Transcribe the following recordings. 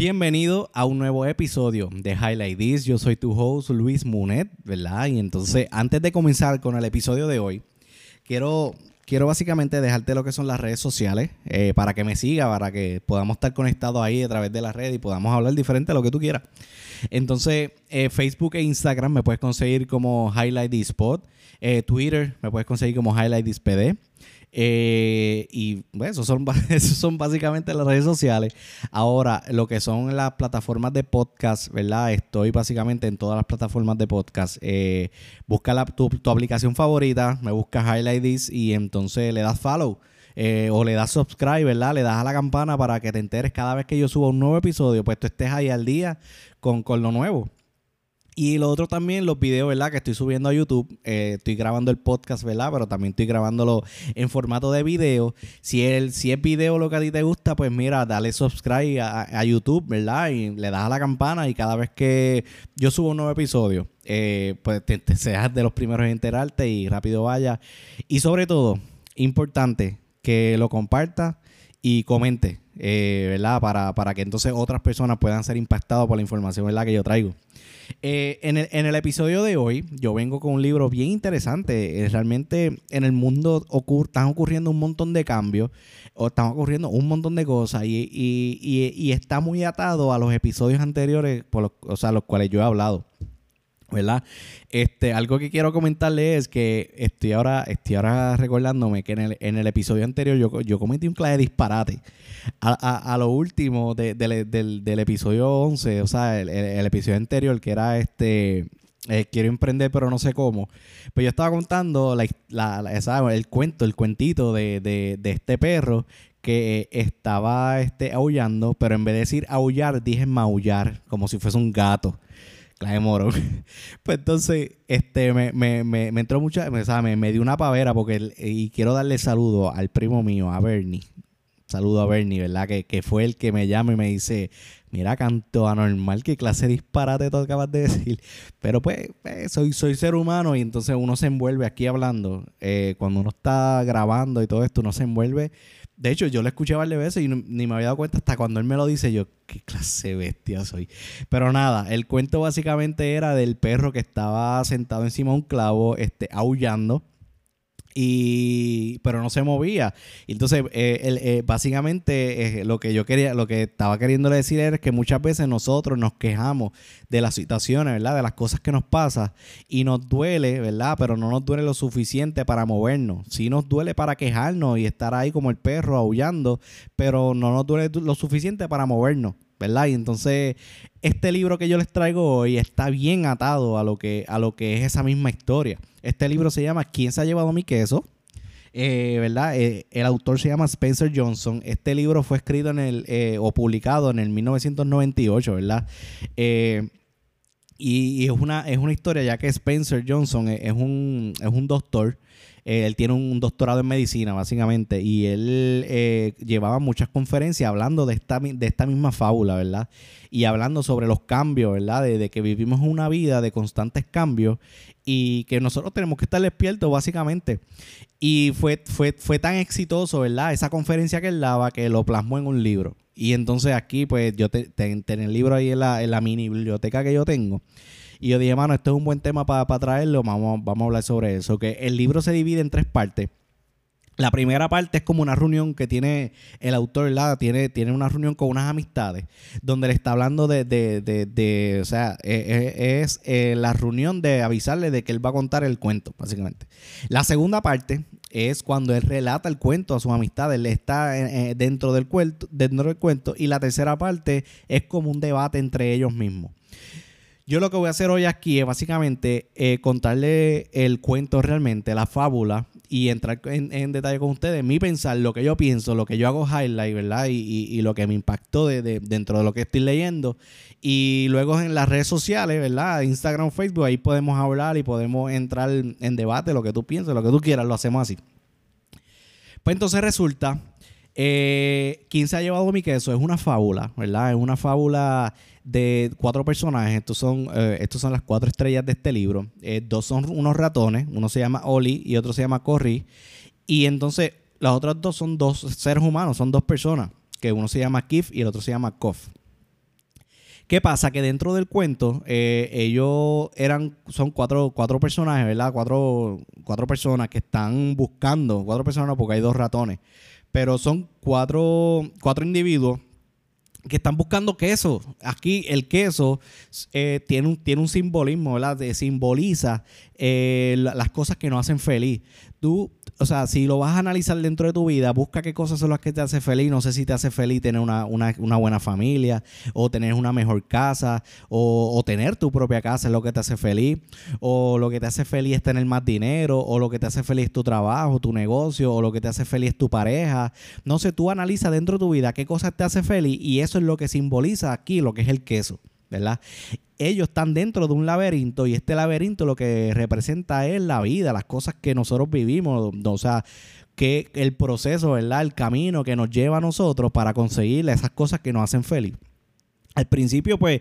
Bienvenido a un nuevo episodio de Highlight This. Yo soy tu host Luis Munet, ¿verdad? Y entonces, antes de comenzar con el episodio de hoy, quiero, quiero básicamente dejarte lo que son las redes sociales eh, para que me siga, para que podamos estar conectados ahí a través de la red y podamos hablar diferente de lo que tú quieras. Entonces, eh, Facebook e Instagram me puedes conseguir como Highlight This Spot. Eh, Twitter me puedes conseguir como Highlight This PD. Eh, y bueno, esos son, esos son básicamente las redes sociales. Ahora, lo que son las plataformas de podcast, ¿verdad? Estoy básicamente en todas las plataformas de podcast. Eh, busca la, tu, aplicación favorita, me buscas Highlight This y entonces le das follow. Eh, o le das subscribe, ¿verdad? Le das a la campana para que te enteres cada vez que yo suba un nuevo episodio, pues tú estés ahí al día con, con lo nuevo. Y lo otro también, los videos, ¿verdad? Que estoy subiendo a YouTube. Eh, estoy grabando el podcast, ¿verdad? Pero también estoy grabándolo en formato de video. Si, el, si es video lo que a ti te gusta, pues mira, dale subscribe a, YouTube, ¿verdad? Y le das a la campana y cada vez que yo subo un nuevo episodio, eh, pues te, seas de los primeros en enterarte y rápido vaya. Y sobre todo, importante, que lo compartas y comente, eh, ¿verdad? Para, para que entonces otras personas puedan ser impactadas por la información, ¿verdad? Que yo traigo. Eh, en, el, episodio de hoy, yo vengo con un libro bien interesante. Eh, realmente en el mundo están ocurriendo un montón de cambios, o están ocurriendo un montón de cosas, y, está muy atado a los episodios anteriores, por o sea, los cuales yo he hablado. ¿Verdad? Este, algo que quiero comentarle es que estoy ahora, estoy ahora recordándome que en el, episodio anterior yo, yo cometí un clave de disparate. A, lo último del, episodio 11, o sea, el, episodio anterior que era este... Eh, quiero emprender pero no sé cómo. Pues yo estaba contando la, el cuento, el cuentito de, de este perro que estaba este, aullando, pero en vez de decir aullar, dije maullar, como si fuese un gato la de Moro. pues entonces, este, me, me, me, entró mucha, me, me, dio una pavera porque, y quiero darle saludo al primo mío, a Bernie. Saludo a Bernie, ¿verdad? Que, que fue el que me llama y me dice, mira, canto anormal, qué clase de disparate tú acabas de decir. Pero pues, pues, soy, soy ser humano y entonces uno se envuelve aquí hablando. Eh, cuando uno está grabando y todo esto, uno se envuelve de hecho, yo lo escuché varias veces y ni me había dado cuenta hasta cuando él me lo dice. Yo, qué clase de bestia soy. Pero nada, el cuento básicamente era del perro que estaba sentado encima de un clavo, este, aullando y pero no se movía. Entonces eh, eh, básicamente eh, lo que yo quería lo que estaba queriendo decir era que muchas veces nosotros nos quejamos de las situaciones verdad de las cosas que nos pasan y nos duele verdad pero no nos duele lo suficiente para movernos. Sí nos duele para quejarnos y estar ahí como el perro aullando pero no nos duele lo suficiente para movernos ¿verdad? Y entonces este libro que yo les traigo hoy está bien atado a lo que, a lo que es esa misma historia. Este libro se llama ¿Quién se ha llevado mi queso? Eh, ¿verdad? Eh, el autor se llama Spencer Johnson. Este libro fue escrito en el, eh, o publicado en el 1998, ¿verdad? Y, es, una, es una historia, ya que Spencer Johnson es, un, es un doctor eh, él tiene un doctorado en medicina, básicamente, y él eh, llevaba muchas conferencias hablando de esta, de esta misma fábula, ¿verdad? Y hablando sobre los cambios, ¿verdad? De, que vivimos una vida de constantes cambios y que nosotros tenemos que estar despiertos, básicamente. Y fue, fue, fue tan exitoso, ¿verdad? Esa conferencia que él daba que lo plasmó en un libro. Y entonces aquí, pues, yo tengo el libro ahí en la, en la mini biblioteca que yo tengo. Y yo dije, mano, esto es un buen tema para traerlo, vamos, vamos a hablar sobre eso. Que el libro se divide en tres partes. La primera parte es como una reunión que tiene el autor. Tiene, tiene una reunión con unas amistades, donde le está hablando de, de, de, o sea, e, e, es, eh, la reunión de avisarle de que él va a contar el cuento, básicamente. La segunda parte es cuando él relata el cuento a sus amistades, él está eh, eh, dentro, del cuento, dentro del cuento. Y la tercera parte es como un debate entre ellos mismos. Yo lo que voy a hacer hoy aquí es básicamente eh, contarle el cuento realmente, la fábula, y entrar en, detalle con ustedes, mi pensar, lo que yo pienso, lo que yo hago highlight, ¿verdad? Y, lo que me impactó de, dentro de lo que estoy leyendo. Y luego en las redes sociales, ¿verdad? Instagram, Facebook, ahí podemos hablar y podemos entrar en debate, lo que tú piensas, lo que tú quieras, lo hacemos así. Pues entonces resulta, eh, ¿quién se ha llevado mi queso? Es una fábula, ¿verdad? Es una fábula de cuatro personajes. Estos son, eh, estos son las cuatro estrellas de este libro. Eh, dos son unos ratones. Uno se llama Oli y otro se llama Corry. Y entonces las otras dos son dos seres humanos, son dos personas. Que uno se llama Kif y el otro se llama Kof. ¿Qué pasa? Que dentro del cuento, ellos eran, son cuatro, cuatro personajes, ¿verdad? Cuatro, cuatro personas que están buscando, cuatro personas porque hay dos ratones, pero son cuatro, cuatro individuos que están buscando queso. Aquí el queso eh, tiene, un, tiene un simbolismo, ¿verdad? simboliza eh, las cosas que nos hacen feliz. Tú, o sea, si lo vas a analizar dentro de tu vida, busca qué cosas son las que te hacen feliz. No sé si te hace feliz tener una, buena familia, o tener una mejor casa, o, tener tu propia casa es lo que te hace feliz, o lo que te hace feliz es tener más dinero, o lo que te hace feliz es tu trabajo, tu negocio, o lo que te hace feliz es tu pareja. No sé, tú analiza dentro de tu vida qué cosas te hace feliz y eso es lo que simboliza aquí lo que es el queso. ¿Verdad? Ellos están dentro de un laberinto y este laberinto lo que representa es la vida, las cosas que nosotros vivimos, o sea, que el proceso, ¿verdad? El camino que nos lleva a nosotros para conseguir esas cosas que nos hacen feliz. Al principio, pues,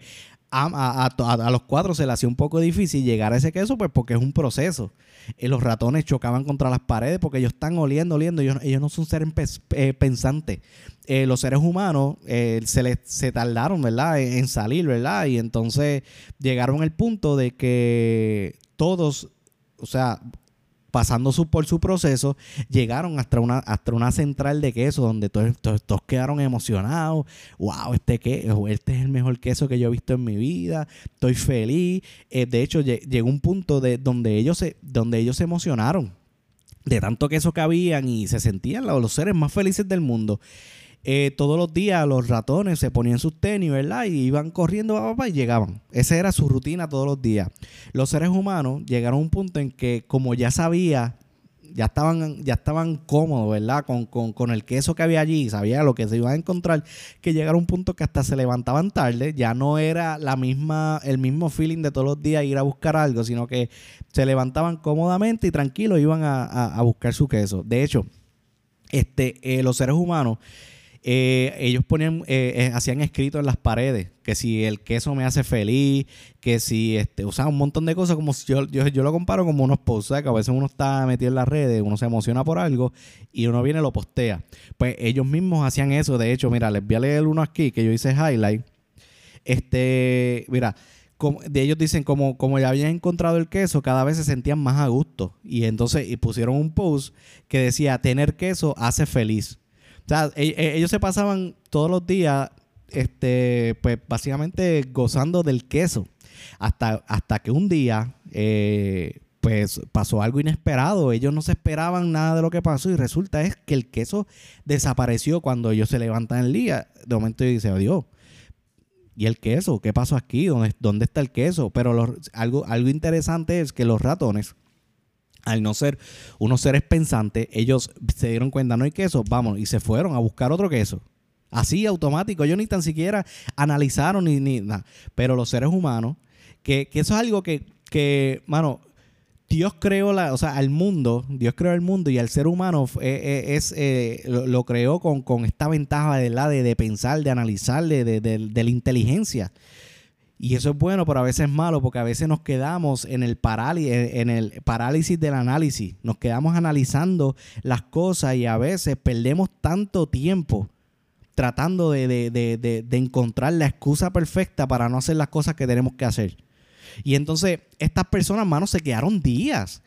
a, los cuatro se le hacía un poco difícil llegar a ese queso, pues porque es un proceso. Los ratones chocaban contra las paredes porque ellos están oliendo, oliendo. Ellos, ellos no son seres eh, pensantes. Eh, los seres humanos eh, se, les, se tardaron, ¿verdad?, en, salir, ¿verdad? Y entonces llegaron al punto de que todos, o sea, pasando su, por su proceso, llegaron hasta una, hasta una central de queso donde todos, todos, quedaron emocionados. ¡Wow! Este, queso, este es el mejor queso que yo he visto en mi vida. Estoy feliz. Eh, de hecho, llegó un punto de donde ellos se, donde ellos se emocionaron de tanto queso que habían y se sentían los seres más felices del mundo. Eh, todos los días los ratones se ponían sus tenis, ¿verdad? Y iban corriendo y llegaban. Esa era su rutina todos los días. Los seres humanos llegaron a un punto en que, como ya sabía, ya estaban, ya estaban cómodos, ¿verdad? Con, el queso que había allí, sabía lo que se iba a encontrar, que llegaron a un punto que hasta se levantaban tarde, ya no era la misma, el mismo feeling de todos los días ir a buscar algo, sino que se levantaban cómodamente y tranquilos iban a, buscar su queso. De hecho, este, eh, los seres humanos eh, ellos ponían, eh, eh, hacían escrito en las paredes que si el queso me hace feliz, que si este, usaban un montón de cosas, como yo, yo, yo lo comparo como unos posts, que a veces uno está metido en las redes, uno se emociona por algo y uno viene y lo postea. Pues ellos mismos hacían eso, de hecho, mira, les voy a leer uno aquí que yo hice highlight. Este, mira, de ellos dicen como, como ya habían encontrado el queso, cada vez se sentían más a gusto. Y entonces y pusieron un post que decía, tener queso hace feliz. O sea, e, e, ellos se pasaban todos los días, este, pues básicamente gozando del queso. Hasta, hasta que un día, eh, pues pasó algo inesperado. Ellos no se esperaban nada de lo que pasó y resulta es que el queso desapareció cuando ellos se levantan el día. De momento dicen, Dios, ¿y el queso? ¿Qué pasó aquí? ¿Dónde, dónde está el queso? Pero algo, algo interesante es que los ratones al no ser unos seres pensantes, ellos se dieron cuenta, no hay queso, vamos, y se fueron a buscar otro queso. Así automático, ellos ni tan siquiera analizaron ni, nada. Pero los seres humanos, que, eso es algo que, que, mano, Dios creó la, o sea, al mundo, Dios creó el mundo y al ser humano eh, eh, es, eh, lo, creó con, esta ventaja de, de, de pensar, de analizar, de, de la inteligencia. Y eso es bueno, pero a veces es malo porque a veces nos quedamos en el, parálisis, en el parálisis del análisis. Nos quedamos analizando las cosas y a veces perdemos tanto tiempo tratando de, de, encontrar la excusa perfecta para no hacer las cosas que tenemos que hacer. Y entonces estas personas, hermanos, se quedaron días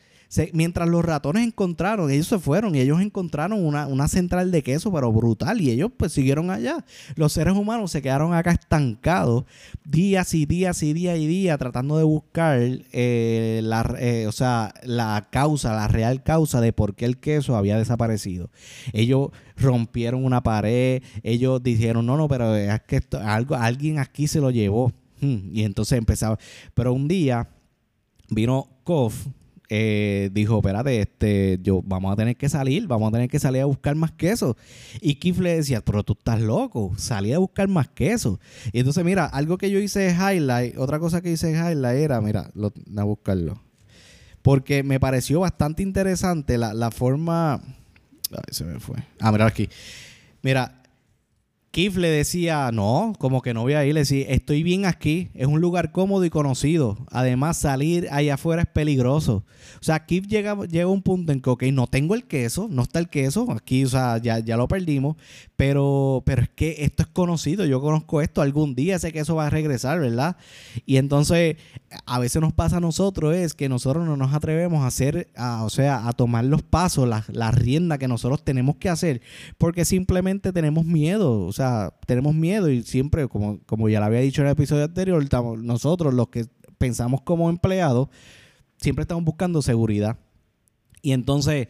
mientras los ratones encontraron, ellos se fueron y ellos encontraron una, central de queso, pero brutal, y ellos pues siguieron allá. Los seres humanos se quedaron acá estancados días y días y días y días tratando de buscar eh, la, eh, o sea, la causa, la real causa de por qué el queso había desaparecido. Ellos rompieron una pared, ellos dijeron, no, no, pero es que algo, alguien aquí se lo llevó. Hmm, y entonces empezaba, pero un día vino Kof, eh, dijo, espérate, este, yo, vamos a tener que salir, vamos a tener que salir a buscar más queso. Y Kif le decía, pero tú estás loco, salí a buscar más queso. Y entonces, mira, algo que yo hice de highlight, otra cosa que hice de highlight era, mira, lo, a buscarlo. Porque me pareció bastante interesante la, la forma... Ay, se me fue. Ah, mira aquí. Mira, Keith le decía, no, como que no voy a ir. Le decía, estoy bien aquí, es un lugar cómodo y conocido. Además, salir allá afuera es peligroso. O sea, Keith llega, llega a un punto en que, ok, no tengo el queso, no está el queso, aquí, o sea, ya, ya lo perdimos, pero, pero es que esto es conocido, yo conozco esto, algún día ese queso va a regresar, ¿verdad? Y entonces, a veces nos pasa a nosotros es que nosotros no nos atrevemos a hacer, o sea, a tomar los pasos, la, la rienda que nosotros tenemos que hacer, porque simplemente tenemos miedo, o sea, tenemos miedo y siempre, como, como ya lo había dicho en el episodio anterior, nosotros los que pensamos como empleados, siempre estamos buscando seguridad. Y entonces,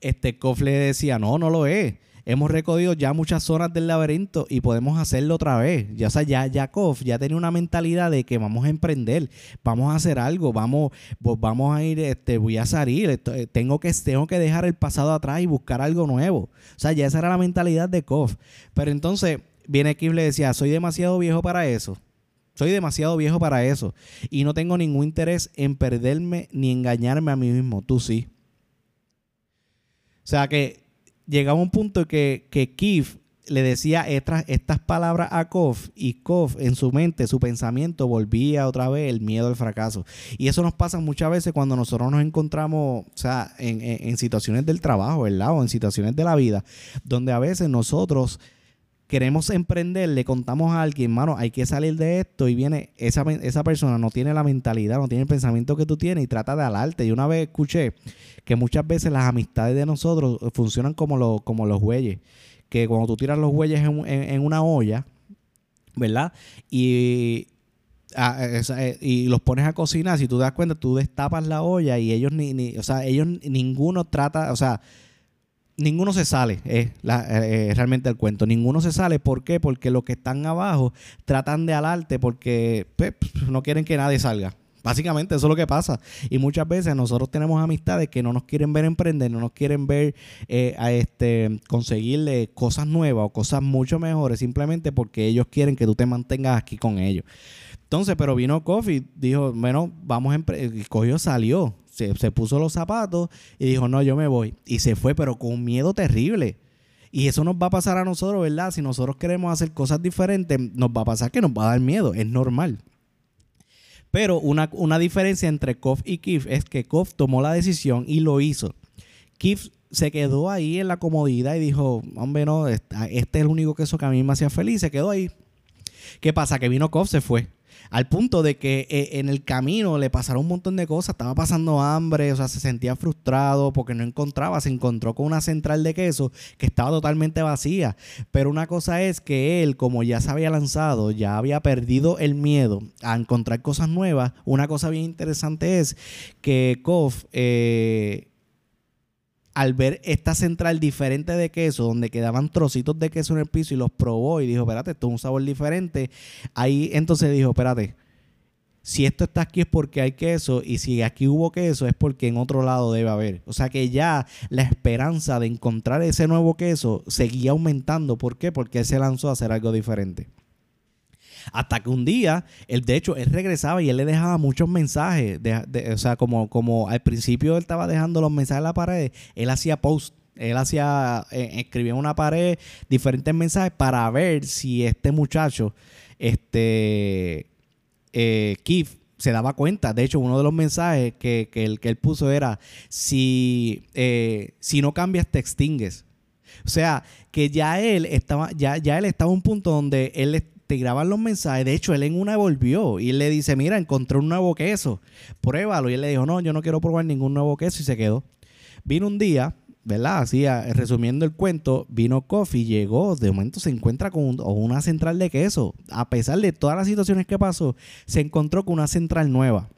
este Kof le decía, no, no lo es. Hemos recorrido ya muchas zonas del laberinto y podemos hacerlo otra vez. Ya, o sea, ya, ya ya tenía una mentalidad de que vamos a emprender, vamos a hacer algo, vamos, pues vamos a ir, este, voy a salir, eh, tengo que, tengo que dejar el pasado atrás y buscar algo nuevo. O sea, ya esa era la mentalidad de Kof. Pero entonces viene Kim y le decía, soy demasiado viejo para eso. Soy demasiado viejo para eso. Y no tengo ningún interés en perderme ni engañarme a mí mismo. Tú sí. O sea que llegaba un punto que, que Keith le decía estas, estas palabras a Kof y Kof en su mente, su pensamiento volvía otra vez el miedo al fracaso. Y eso nos pasa muchas veces cuando nosotros nos encontramos, o sea, en, en situaciones del trabajo, ¿verdad? O en situaciones de la vida, donde a veces nosotros queremos emprender, le contamos a alguien, mano, hay que salir de esto y viene esa, esa persona, no tiene la mentalidad, no tiene el pensamiento que tú tienes y trata de alarte. Y una vez escuché que muchas veces las amistades de nosotros funcionan como, lo, como los bueyes, que cuando tú tiras los bueyes en, una olla, ¿verdad? Y eh, y los pones a cocinar, si tú te das cuenta, tú destapas la olla y ellos ni, ni o sea, ellos ninguno trata, o sea, ninguno se sale, es eh, realmente el cuento. Ninguno se sale. ¿Por qué? Porque los que están abajo tratan de alarte porque pues, no quieren que nadie salga. Básicamente eso es lo que pasa. Y muchas veces nosotros tenemos amistades que no nos quieren ver emprender, no nos quieren ver eh, a este, conseguirle cosas nuevas o cosas mucho mejores, simplemente porque ellos quieren que tú te mantengas aquí con ellos. Entonces, pero vino Coffee, dijo, bueno, vamos a y cogió, salió se, puso los zapatos y dijo, no, yo me voy. Y se fue, pero con miedo terrible. Y eso nos va a pasar a nosotros, ¿verdad? Si nosotros queremos hacer cosas diferentes, nos va a pasar que nos va a dar miedo, es normal. Pero una, una diferencia entre Kof y Kif es que Kof tomó la decisión y lo hizo. Kif se quedó ahí en la comodidad y dijo, hombre, no, este es el único queso que a mí me hacía feliz, se quedó ahí. ¿Qué pasa? Que vino Kof, se fue. Al punto de que eh, en el camino le pasaron un montón de cosas. Estaba pasando hambre, o sea, se sentía frustrado porque no encontraba. Se encontró con una central de queso que estaba totalmente vacía. Pero una cosa es que él, como ya se había lanzado, ya había perdido el miedo a encontrar cosas nuevas. Una cosa bien interesante es que Kof. Eh, al ver esta central diferente de queso, donde quedaban trocitos de queso en el piso y los probó y dijo, espérate, esto es un sabor diferente. Ahí entonces dijo, espérate, si esto está aquí es porque hay queso y si aquí hubo queso es porque en otro lado debe haber. O sea que ya la esperanza de encontrar ese nuevo queso seguía aumentando. ¿Por qué? Porque él se lanzó a hacer algo diferente. Hasta que un día, él, de hecho, él regresaba y él le dejaba muchos mensajes. o sea, como, como al principio él estaba dejando los mensajes en la pared, él hacía post. Él hacía, eh, escribía en una pared diferentes mensajes para ver si este muchacho, este, eh, Keith, se daba cuenta. De hecho, uno de los mensajes que, que, él, puso era, si, eh, si no cambias, te extingues. O sea, que ya él estaba, ya, ya él estaba a un punto donde él te graban los mensajes. De hecho, él en una volvió y le dice, mira, encontré un nuevo queso, pruébalo. Y él le dijo, no, yo no quiero probar ningún nuevo queso y se quedó. Vino un día, ¿verdad? Así, resumiendo el cuento, vino Coffee, llegó, de momento se encuentra con una central de queso. A pesar de todas las situaciones que pasó, se encontró con una central nueva.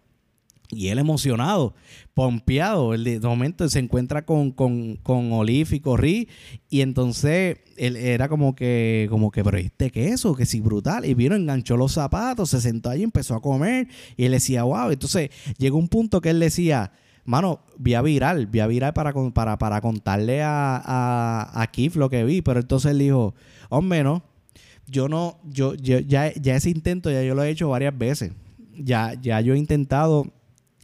Y él emocionado, pompeado, el de momento se encuentra con, con, con Olive y Corrí y entonces él era como que, como que, pero este queso, que sí, brutal. Y vino, enganchó los zapatos, se sentó ahí, empezó a comer y él decía, wow. Entonces llegó un punto que él decía, mano, vi a viral, vi a viral para, para, para contarle a, a, a Kif lo que vi, pero entonces él dijo, hombre, no, yo no, yo, yo ya, ya ese intento ya yo lo he hecho varias veces. Ya, ya yo he intentado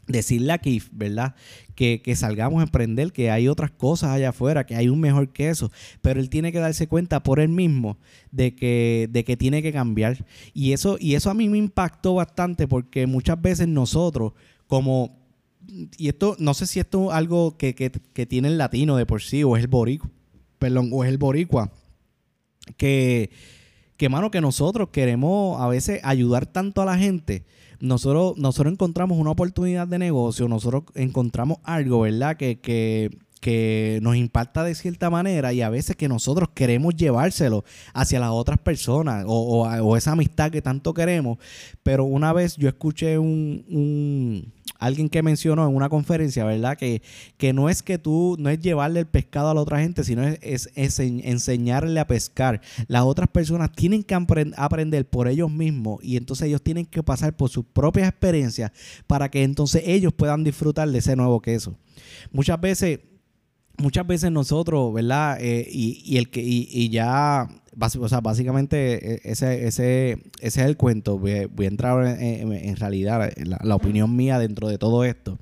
decirle aquí, ¿verdad? Que, que, salgamos a emprender, que hay otras cosas allá afuera, que hay un mejor que eso. Pero él tiene que darse cuenta por él mismo de que, de que tiene que cambiar. Y eso, y eso a mí me impactó bastante porque muchas veces nosotros, como, y esto, no sé si esto es algo que, que, que tiene el latino de por sí, o es el boricua, perdón, o es el boricua, que, que mano, que nosotros queremos a veces ayudar tanto a la gente nosotros, nosotros encontramos una oportunidad de negocio, nosotros encontramos algo, ¿verdad? Que, que, que nos impacta de cierta manera y a veces que nosotros queremos llevárselo hacia las otras personas o, o, esa amistad que tanto queremos. Pero una vez yo escuché un, un alguien que mencionó en una conferencia, ¿verdad? Que, que no es que tú, no es llevarle el pescado a la otra gente, sino es, es, enseñarle a pescar. Las otras personas tienen que aprender por ellos mismos y entonces ellos tienen que pasar por sus propias experiencias para que entonces ellos puedan disfrutar de ese nuevo queso. Muchas veces muchas veces nosotros, ¿verdad? Eh, y, y, el que, y, ya, o sea, básicamente e, ese, ese, ese es el cuento. Voy, a entrar en, realidad la, opinión mía dentro de todo esto.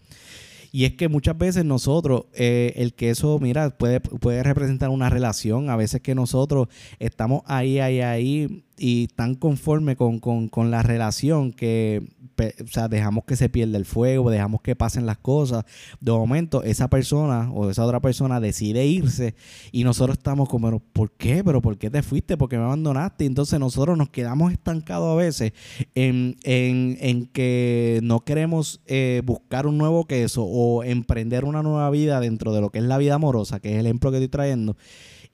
Y es que muchas veces nosotros, eh, el queso, mira, puede, puede representar una relación. A veces que nosotros estamos ahí, ahí, ahí y tan conforme con, con, con la relación que o sea, dejamos que se pierda el fuego, dejamos que pasen las cosas. De momento, esa persona o esa otra persona decide irse y nosotros estamos como, ¿por qué? ¿Pero por qué te fuiste? ¿Por qué me abandonaste? Entonces nosotros nos quedamos estancados a veces en, que no queremos eh, buscar un nuevo queso o emprender una nueva vida dentro de lo que es la vida amorosa, que es el ejemplo que estoy trayendo.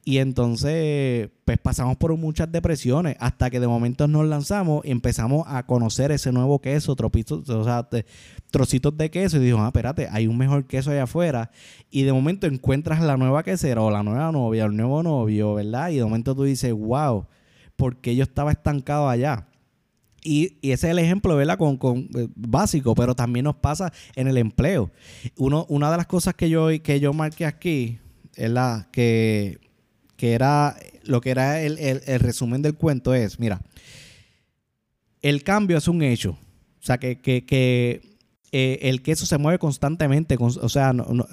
Y entonces, pues pasamos por muchas depresiones hasta que de momento nos lanzamos y empezamos a conocer ese nuevo queso, tropitos, o sea, trocitos de queso. Y dijo, ah, espérate, hay un mejor queso allá afuera. Y de momento encuentras la nueva quesera o la nueva novia o el nuevo novio, ¿verdad? Y de momento tú dices, wow, porque yo estaba estancado allá? Y, ese es el ejemplo, ¿verdad? Con, con, eh, básico, pero también nos pasa en el empleo. Uno, una de las cosas que yo, que yo marqué aquí es la que que era lo que era el, resumen del cuento es, mira, el cambio es un hecho. O sea, que, que, que eh, el queso se mueve constantemente. o sea, no,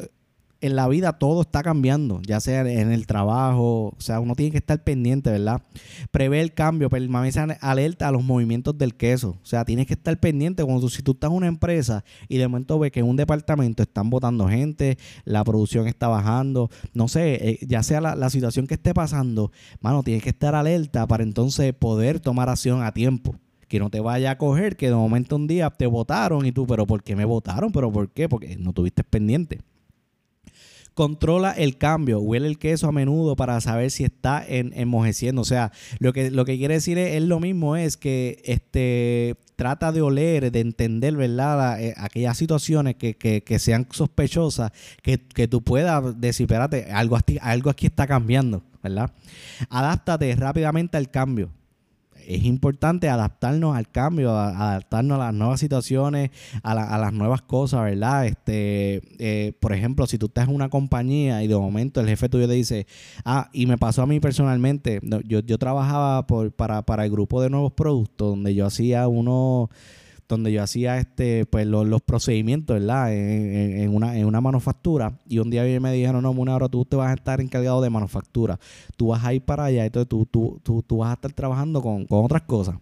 en la vida todo está cambiando, ya sea en el trabajo, o sea, uno tiene que estar pendiente, ¿verdad? Prevé el cambio, permanece alerta a los movimientos del queso, o sea, tienes que estar pendiente cuando si tú estás en una empresa y de momento ves que en un departamento están votando gente, la producción está bajando, no sé, eh, ya sea la, la situación que esté pasando, mano, tienes que estar alerta para entonces poder tomar acción a tiempo que no te vaya a coger, que de momento un día te votaron y tú, pero ¿por qué me votaron? ¿Pero por qué? Porque no tuviste pendiente. Controla el cambio, huele el queso a menudo para saber si está en, enmojeciendo. O sea, lo que, lo que quiere decir es, lo mismo, es que este trata de oler, de entender, ¿verdad? Eh, aquellas situaciones que, que, sean sospechosas, que, que, tú puedas decir, espérate, algo, algo aquí está cambiando, ¿verdad? Adáptate rápidamente al cambio es importante adaptarnos al cambio, adaptarnos a las nuevas situaciones, a, las nuevas cosas, ¿verdad? Este, eh, por ejemplo, si tú estás en una compañía y de momento el jefe tuyo te dice, ah, y me pasó a mí personalmente, yo, yo trabajaba por, para, para el grupo de nuevos productos, donde yo hacía uno donde yo hacía este pues los, procedimientos, ¿verdad? En, una, en una manufactura. Y un día me dijeron, no, una hora tú te vas a estar encargado de manufactura. Tú vas a ir para allá, entonces tú, tú, tú, tú vas a estar trabajando con, otras cosas.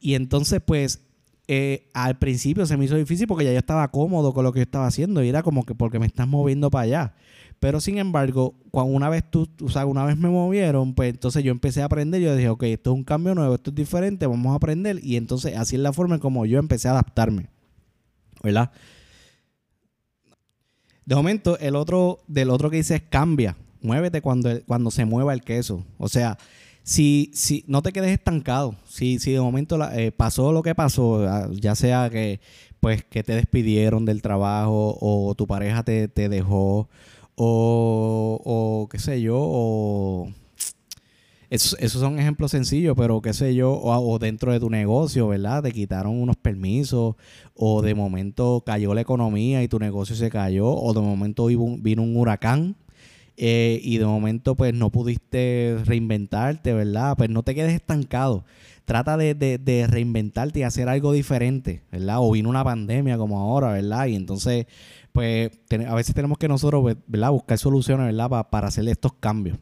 Y entonces, pues, eh, al principio se me hizo difícil porque ya yo estaba cómodo con lo que yo estaba haciendo y era como que porque me estás moviendo para allá. Pero sin embargo, cuando una vez tú, o sea, una vez me movieron, pues entonces yo empecé a aprender. Yo dije, ok, esto es un cambio nuevo, esto es diferente, vamos a aprender. Y entonces así es la forma en como yo empecé a adaptarme. ¿Verdad? De momento, el otro, del otro que dice es cambia. Muévete cuando, cuando se mueva el queso. O sea, si, si no te quedes estancado, si, si de momento eh, pasó lo que pasó, ah, ya sea que pues que te despidieron del trabajo o tu pareja te, te dejó o, o qué sé yo, o... Esos, esos, son ejemplos sencillos, pero qué sé yo, o, dentro de tu negocio, ¿verdad? Te quitaron unos permisos, o de momento cayó la economía y tu negocio se cayó, o de momento vino un, huracán eh, y de momento pues no pudiste reinventarte, ¿verdad? Pues no te quedes estancado. Trata de, de, reinventarte y hacer algo diferente, ¿verdad? O vino una pandemia como ahora, ¿verdad? Y entonces, pues a veces tenemos que nosotros, ¿verdad? Buscar soluciones, ¿verdad? para hacer estos cambios.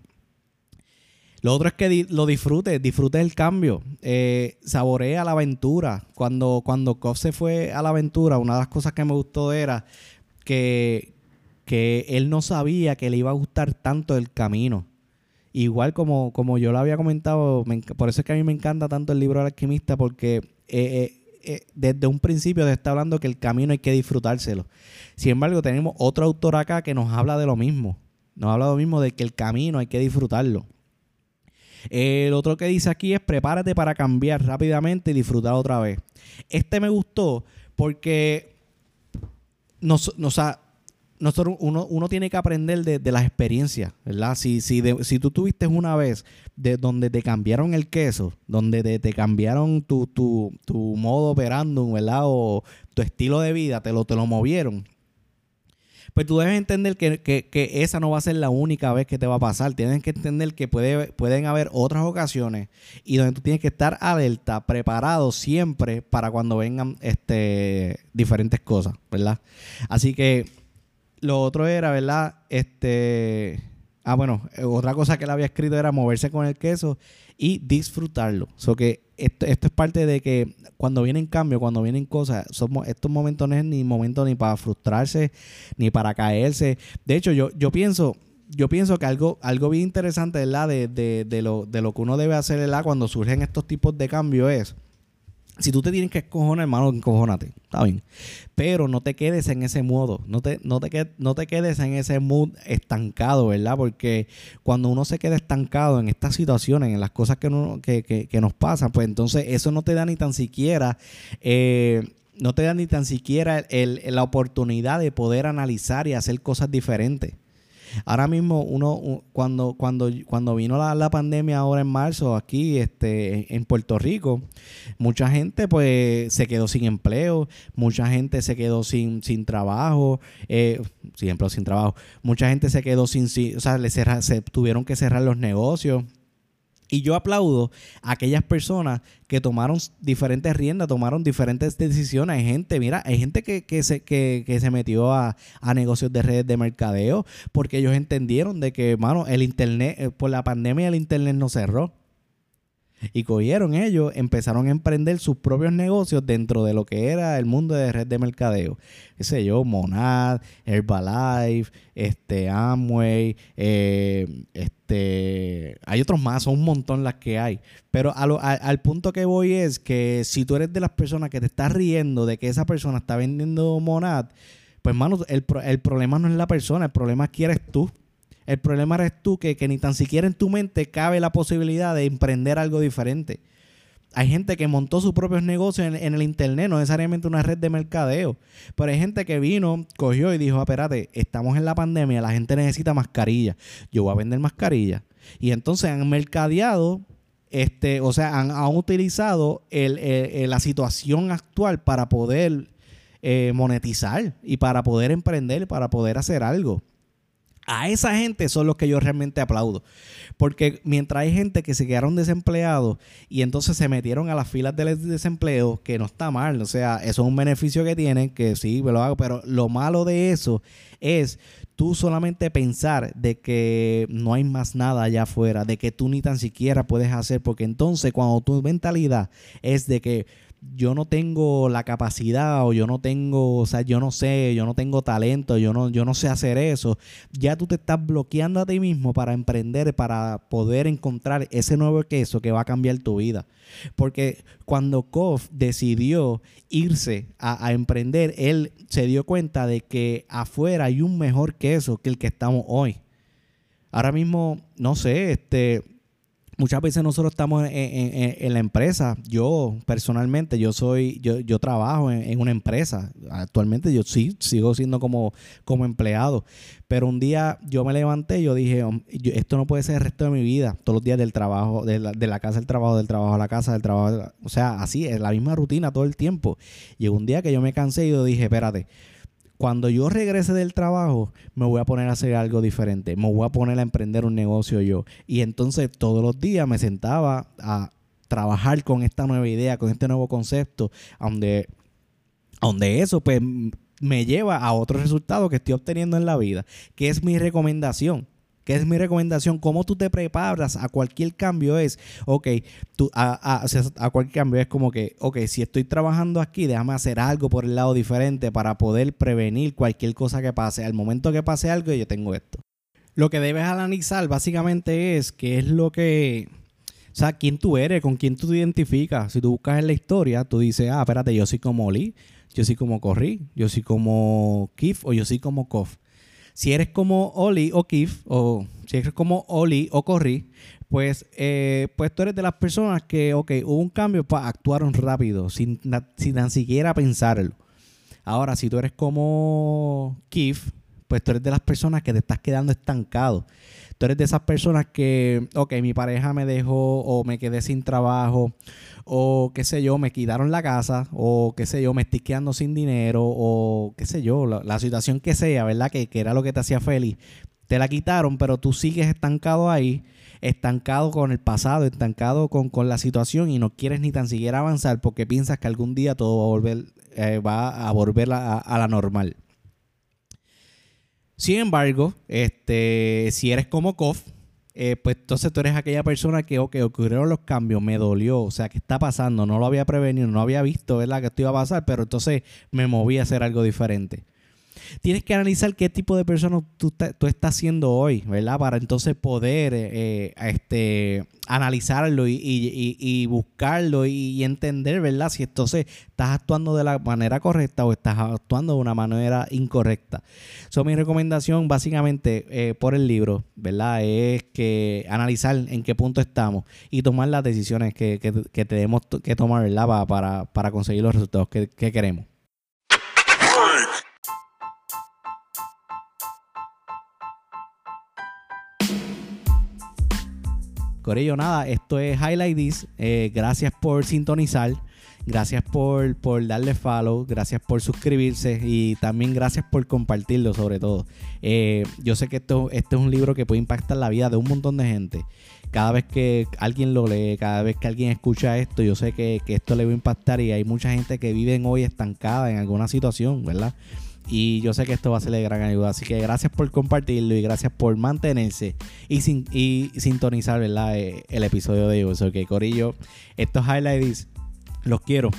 Lo otro es que lo disfrutes, disfrutes el cambio, eh, saborea la aventura. Cuando, cuando se fue a la aventura, una de las cosas que me gustó era que, que él no sabía que le iba a gustar tanto el camino. Igual como, como yo lo había comentado, por eso es que a mí me encanta tanto el libro del alquimista, porque eh, eh, desde un principio te está hablando que el camino hay que disfrutárselo. Sin embargo, tenemos otro autor acá que nos habla de lo mismo. Nos habla lo mismo de que el camino hay que disfrutarlo. El otro que dice aquí es prepárate para cambiar rápidamente y disfrutar otra vez. Este me gustó porque nos, nosotros, uno, uno, tiene que aprender de, las experiencias, ¿verdad? Si, si, si tú tuviste una vez de donde te cambiaron el queso, donde te, te cambiaron tu, tu, tu modo operando, ¿verdad? O tu estilo de vida, te lo, te lo movieron pues tú debes entender que, esa no va a ser la única vez que te va a pasar. Tienes que entender que puede, pueden haber otras ocasiones y donde tú tienes que estar alerta, preparado siempre para cuando vengan este, diferentes cosas, ¿verdad? Así que lo otro era, ¿verdad? Este. Ah, bueno, otra cosa que él había escrito era moverse con el queso y disfrutarlo. So que esto, esto es parte de que cuando vienen cambios, cuando vienen cosas, somos, estos momentos no es ni momento ni para frustrarse, ni para caerse. De hecho, yo, yo pienso, yo pienso que algo, algo bien interesante, ¿verdad? De, de, de, lo, de lo que uno debe hacer. Cuando surgen estos tipos de cambios es si tú te tienes que escojonar, hermano, encojónate. Está bien. Pero no te quedes en ese modo. No te, no te, no te quedes en ese mood estancado, ¿verdad? Porque cuando uno se queda estancado en estas situaciones, en las cosas que, que, nos pasan, pues entonces eso no te da ni tan siquiera. Eh, no te da ni tan siquiera la oportunidad de poder analizar y hacer cosas diferentes. Ahora mismo, uno, cuando, cuando, cuando vino la, pandemia ahora en marzo aquí este, en Puerto Rico, mucha gente pues se quedó sin empleo, mucha gente se quedó sin, sin trabajo, eh, sin empleo, sin trabajo, mucha gente se quedó sin, o sea, se tuvieron que cerrar los negocios. Y yo aplaudo a aquellas personas que tomaron diferentes riendas, tomaron diferentes decisiones. Hay gente, mira, hay gente que, que se, que, que se metió a, a, negocios de redes de mercadeo porque ellos entendieron de que, mano, el internet, eh, por la pandemia el internet no cerró. Y cogieron ellos, empezaron a emprender sus propios negocios dentro de lo que era el mundo de red de mercadeo. Qué sé yo, Monad, Herbalife, este, Amway, eh, este, hay otros más, son un montón las que hay. Pero al punto que voy es que si tú eres de las personas que te estás riendo de que esa persona está vendiendo Monad, pues mano, el, el problema no es la persona, el problema es que eres tú. El problema eres tú que, ni tan siquiera en tu mente cabe la posibilidad de emprender algo diferente. Hay gente que montó sus propios negocios en, el internet, no necesariamente una red de mercadeo. Pero hay gente que vino, cogió y dijo, ah, espérate, estamos en la pandemia, la gente necesita mascarilla. Yo voy a vender mascarilla. Y entonces han mercadeado, este, o sea, han, utilizado la situación actual para poder eh, monetizar y para poder emprender, para poder hacer algo. A esa gente son los que yo realmente aplaudo. Porque mientras hay gente que se quedaron desempleados y entonces se metieron a las filas del desempleo, que no está mal, o sea, eso es un beneficio que tienen, que sí, me lo hago, pero lo malo de eso es tú solamente pensar de que no hay más nada allá afuera, de que tú ni tan siquiera puedes hacer, porque entonces cuando tu mentalidad es de que yo no tengo la capacidad o yo no tengo, o sea, yo no sé, yo no tengo talento, yo no, yo no sé hacer eso, ya tú te estás bloqueando a ti mismo para emprender, para poder encontrar ese nuevo queso que va a cambiar tu vida. Porque cuando Kof decidió irse a, a emprender, él se dio cuenta de que afuera hay un mejor queso que el que estamos hoy. Ahora mismo, no sé, este muchas veces nosotros estamos en, la empresa. Yo personalmente, yo soy, yo, yo trabajo en, una empresa. Actualmente yo sí sigo siendo como, como empleado. Pero un día yo me levanté y yo dije, esto no puede ser el resto de mi vida. Todos los días del trabajo, de la, de la casa al trabajo, del trabajo a la casa, del trabajo. o sea, así es la misma rutina todo el tiempo. Llegó un día que yo me cansé y yo dije, espérate cuando yo regrese del trabajo, me voy a poner a hacer algo diferente. Me voy a poner a emprender un negocio yo. Y entonces todos los días me sentaba a trabajar con esta nueva idea, con este nuevo concepto, donde, donde eso pues me lleva a otro resultado que estoy obteniendo en la vida, que es mi recomendación. Que es mi recomendación, cómo tú te preparas a cualquier cambio es, ok, tú, a, a, cualquier cambio es como que, ok, si estoy trabajando aquí, déjame hacer algo por el lado diferente para poder prevenir cualquier cosa que pase. Al momento que pase algo, yo tengo esto. Lo que debes analizar básicamente es qué es lo que, o sea, quién tú eres, con quién tú te identificas. Si tú buscas en la historia, tú dices, ah, espérate, yo soy como Oli, yo soy como Corri, yo soy como Kif o yo soy como Kof. Si eres como Oli o Kif, o si eres como Oli o Corri, pues, eh, pues tú eres de las personas que, ok, hubo un cambio, pues actuaron rápido, sin, sin tan siquiera pensarlo. Ahora, si tú eres como Kif, pues tú eres de las personas que te estás quedando estancado. Tú eres de esas personas que, ok, mi pareja me dejó o me quedé sin trabajo o qué sé yo, me quitaron la casa o qué sé yo, me estoy quedando sin dinero o qué sé yo, la, situación que sea, ¿verdad? Que, que era lo que te hacía feliz. Te la quitaron, pero tú sigues estancado ahí estancado con el pasado, estancado con, la situación y no quieres ni tan siquiera avanzar porque piensas que algún día todo va a volver, eh, va a volver a, la normal. Sin embargo, este, si eres como Kof, eh, pues entonces tú eres aquella persona que, ok, ocurrieron los cambios, me dolió, o sea, ¿qué está pasando? No lo había prevenido, no había visto, ¿verdad? Que esto iba a pasar, pero entonces me moví a hacer algo diferente tienes que analizar qué tipo de persona tú, estás siendo hoy, ¿verdad? Para entonces poder eh, este, analizarlo y, buscarlo y, entender, ¿verdad? Si entonces estás actuando de la manera correcta o estás actuando de una manera incorrecta. So, mi recomendación básicamente eh, por el libro, ¿verdad? Es que analizar en qué punto estamos y tomar las decisiones que, tenemos que tomar, ¿verdad? Para, para, conseguir los resultados que queremos. Corillo, nada, esto es Highlight This. Eh, gracias por sintonizar. Gracias por, por, darle follow, gracias por suscribirse y también gracias por compartirlo sobre todo. Eh, yo sé que esto, este es un libro que puede impactar la vida de un montón de gente. Cada vez que alguien lo lee, cada vez que alguien escucha esto, yo sé que, que esto le va a impactar y hay mucha gente que vive hoy estancada en alguna situación, ¿verdad? Y yo sé que esto va a ser de gran ayuda. Así que gracias por compartirlo y gracias por mantenerse y, sin, y sintonizar ¿verdad? Eh, el episodio de hoy. Ok, Corillo, estos highlights los quiero.